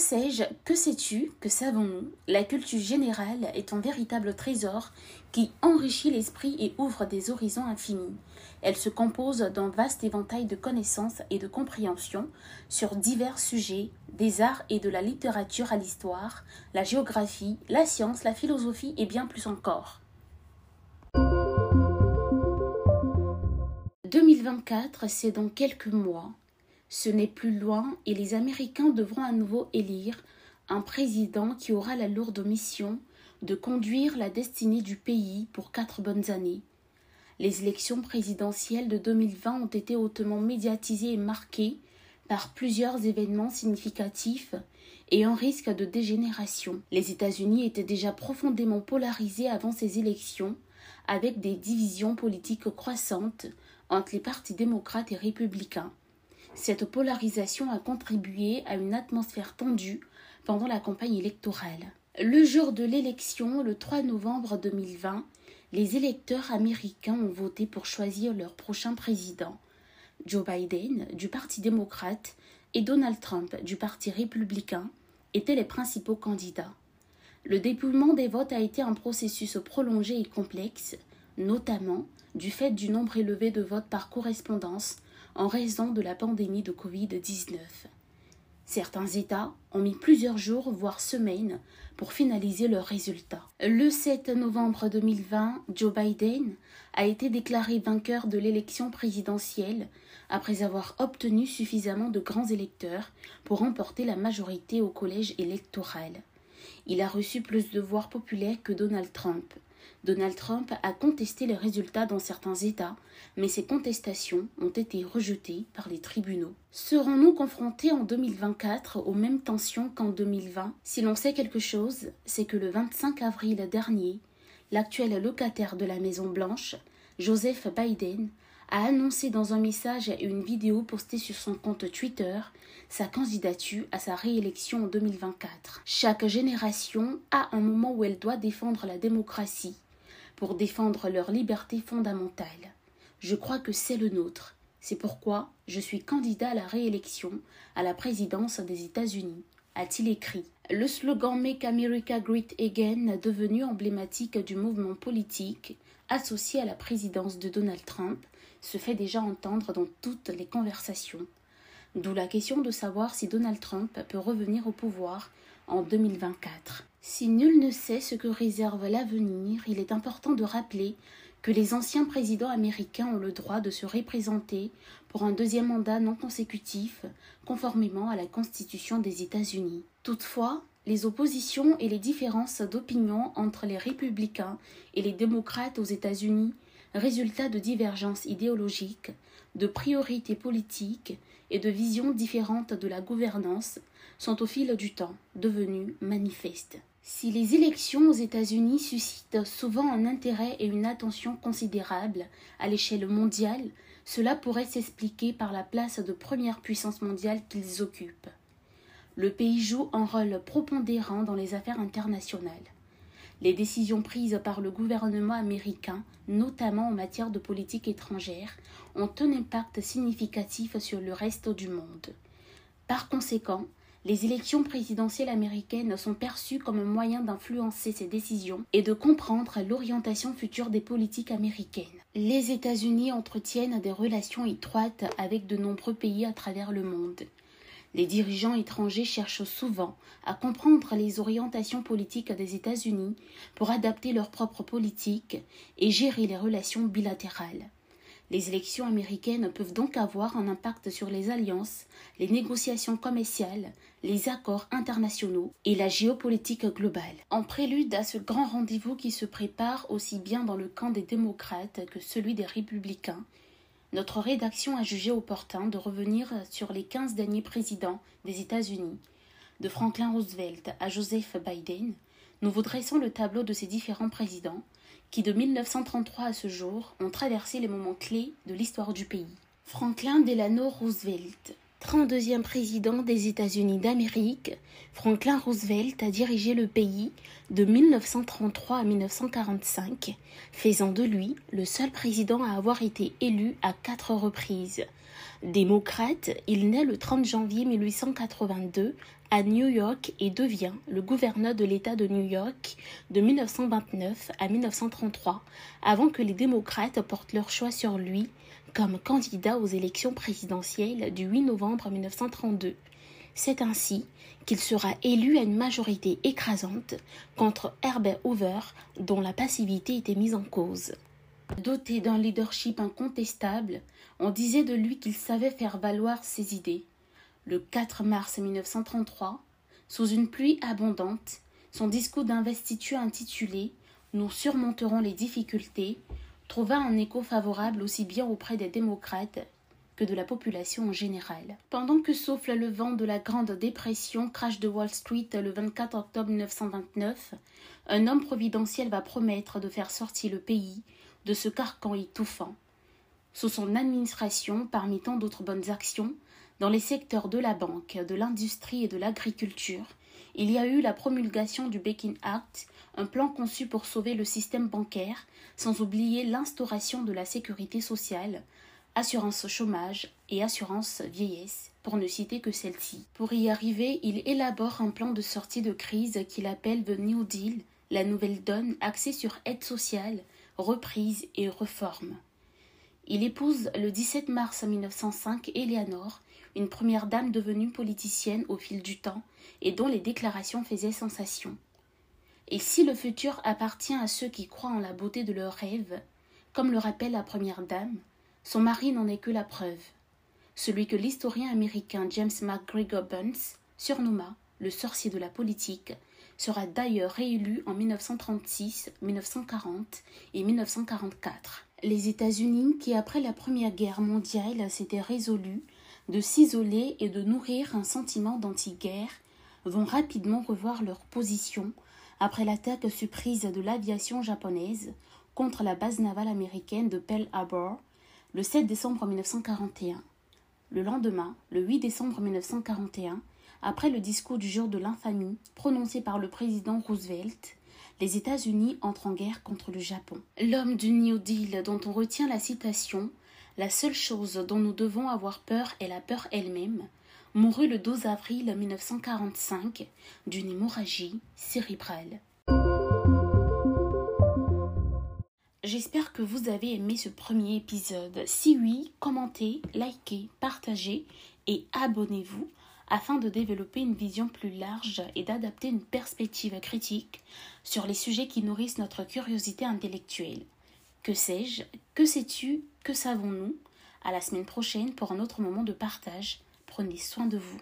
sais-je Que sais-tu Que savons-nous? La culture générale est un véritable trésor qui enrichit l'esprit et ouvre des horizons infinis. Elle se compose d'un vaste éventail de connaissances et de compréhensions sur divers sujets, des arts et de la littérature à l'histoire, la géographie, la science, la philosophie et bien plus encore. 2024, c'est dans quelques mois. Ce n'est plus loin et les Américains devront à nouveau élire un président qui aura la lourde mission de conduire la destinée du pays pour quatre bonnes années. Les élections présidentielles de 2020 ont été hautement médiatisées et marquées par plusieurs événements significatifs et un risque de dégénération. Les États-Unis étaient déjà profondément polarisés avant ces élections, avec des divisions politiques croissantes entre les partis démocrates et républicains. Cette polarisation a contribué à une atmosphère tendue pendant la campagne électorale. Le jour de l'élection, le 3 novembre 2020, les électeurs américains ont voté pour choisir leur prochain président. Joe Biden, du Parti démocrate, et Donald Trump, du Parti républicain, étaient les principaux candidats. Le dépouillement des votes a été un processus prolongé et complexe, notamment du fait du nombre élevé de votes par correspondance en raison de la pandémie de Covid-19. Certains États ont mis plusieurs jours, voire semaines, pour finaliser leurs résultats. Le 7 novembre 2020, Joe Biden a été déclaré vainqueur de l'élection présidentielle après avoir obtenu suffisamment de grands électeurs pour remporter la majorité au collège électoral. Il a reçu plus de voix populaires que Donald Trump, Donald Trump a contesté les résultats dans certains États, mais ces contestations ont été rejetées par les tribunaux. Serons-nous confrontés en 2024 aux mêmes tensions qu'en 2020 Si l'on sait quelque chose, c'est que le 25 avril dernier, l'actuel locataire de la Maison Blanche, Joseph Biden, a annoncé dans un message et une vidéo postée sur son compte Twitter sa candidature à sa réélection en 2024. Chaque génération a un moment où elle doit défendre la démocratie pour défendre leur liberté fondamentale. Je crois que c'est le nôtre. C'est pourquoi je suis candidat à la réélection à la présidence des États-Unis, a-t-il écrit. Le slogan Make America Great Again, devenu emblématique du mouvement politique associé à la présidence de Donald Trump, se fait déjà entendre dans toutes les conversations. D'où la question de savoir si Donald Trump peut revenir au pouvoir en 2024. Si nul ne sait ce que réserve l'avenir, il est important de rappeler que les anciens présidents américains ont le droit de se représenter pour un deuxième mandat non consécutif, conformément à la Constitution des États-Unis. Toutefois, les oppositions et les différences d'opinion entre les républicains et les démocrates aux États-Unis, résultat de divergences idéologiques, de priorités politiques et de visions différentes de la gouvernance, sont au fil du temps devenues manifestes. Si les élections aux États-Unis suscitent souvent un intérêt et une attention considérables à l'échelle mondiale, cela pourrait s'expliquer par la place de première puissance mondiale qu'ils occupent. Le pays joue un rôle prépondérant dans les affaires internationales. Les décisions prises par le gouvernement américain, notamment en matière de politique étrangère, ont un impact significatif sur le reste du monde. Par conséquent, les élections présidentielles américaines sont perçues comme un moyen d'influencer ces décisions et de comprendre l'orientation future des politiques américaines. Les États-Unis entretiennent des relations étroites avec de nombreux pays à travers le monde. Les dirigeants étrangers cherchent souvent à comprendre les orientations politiques des États-Unis pour adapter leur propre politique et gérer les relations bilatérales. Les élections américaines peuvent donc avoir un impact sur les alliances, les négociations commerciales, les accords internationaux et la géopolitique globale. En prélude à ce grand rendez-vous qui se prépare aussi bien dans le camp des démocrates que celui des républicains, notre rédaction a jugé opportun de revenir sur les quinze derniers présidents des États-Unis, de Franklin Roosevelt à Joseph Biden. Nous vous dressons le tableau de ces différents présidents qui, de 1933 à ce jour, ont traversé les moments clés de l'histoire du pays. Franklin Delano Roosevelt, 32e président des États-Unis d'Amérique, Franklin Roosevelt a dirigé le pays de 1933 à 1945, faisant de lui le seul président à avoir été élu à quatre reprises. Démocrate, il naît le 30 janvier 1882 à New York et devient le gouverneur de l'État de New York de 1929 à 1933, avant que les démocrates portent leur choix sur lui comme candidat aux élections présidentielles du 8 novembre 1932. C'est ainsi qu'il sera élu à une majorité écrasante contre Herbert Hoover, dont la passivité était mise en cause. Doté d'un leadership incontestable, on disait de lui qu'il savait faire valoir ses idées. Le 4 mars 1933, sous une pluie abondante, son discours d'investiture intitulé Nous surmonterons les difficultés trouva un écho favorable aussi bien auprès des démocrates que de la population en général. Pendant que souffle le vent de la Grande Dépression, crash de Wall Street le 24 octobre 1929, un homme providentiel va promettre de faire sortir le pays de ce carcan étouffant. Sous son administration, parmi tant d'autres bonnes actions, dans les secteurs de la banque, de l'industrie et de l'agriculture, il y a eu la promulgation du Baking Act, un plan conçu pour sauver le système bancaire, sans oublier l'instauration de la sécurité sociale, assurance chômage et assurance vieillesse, pour ne citer que celle-ci. Pour y arriver, il élabore un plan de sortie de crise qu'il appelle The New Deal, la nouvelle donne axée sur aide sociale, reprise et réforme. Il épouse le 17 mars 1905 Eleanor, une première dame devenue politicienne au fil du temps et dont les déclarations faisaient sensation. Et si le futur appartient à ceux qui croient en la beauté de leurs rêves, comme le rappelle la première dame, son mari n'en est que la preuve. Celui que l'historien américain James McGregor Bunce surnomma le sorcier de la politique sera d'ailleurs réélu en 1936, 1940 et 1944. Les États-Unis, qui après la Première Guerre mondiale s'étaient résolus de s'isoler et de nourrir un sentiment d'anti-guerre, vont rapidement revoir leur position après l'attaque surprise de l'aviation japonaise contre la base navale américaine de Pearl Harbor le 7 décembre 1941. Le lendemain, le 8 décembre 1941, après le discours du jour de l'infamie prononcé par le président Roosevelt, les États-Unis entrent en guerre contre le Japon. L'homme du New Deal dont on retient la citation La seule chose dont nous devons avoir peur est la peur elle-même mourut le 12 avril 1945 d'une hémorragie cérébrale. J'espère que vous avez aimé ce premier épisode. Si oui, commentez, likez, partagez et abonnez-vous afin de développer une vision plus large et d'adapter une perspective critique sur les sujets qui nourrissent notre curiosité intellectuelle. Que sais-je? Que sais-tu? Que savons-nous À la semaine prochaine pour un autre moment de partage? Prenez soin de vous.